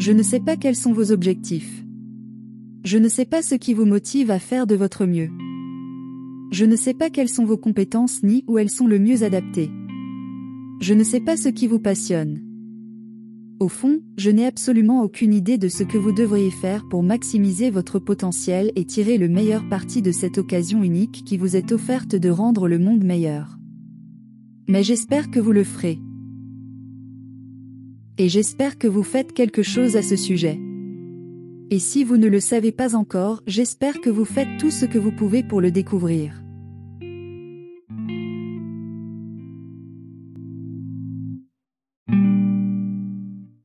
Je ne sais pas quels sont vos objectifs. Je ne sais pas ce qui vous motive à faire de votre mieux. Je ne sais pas quelles sont vos compétences ni où elles sont le mieux adaptées. Je ne sais pas ce qui vous passionne. Au fond, je n'ai absolument aucune idée de ce que vous devriez faire pour maximiser votre potentiel et tirer le meilleur parti de cette occasion unique qui vous est offerte de rendre le monde meilleur. Mais j'espère que vous le ferez. Et j'espère que vous faites quelque chose à ce sujet. Et si vous ne le savez pas encore, j'espère que vous faites tout ce que vous pouvez pour le découvrir.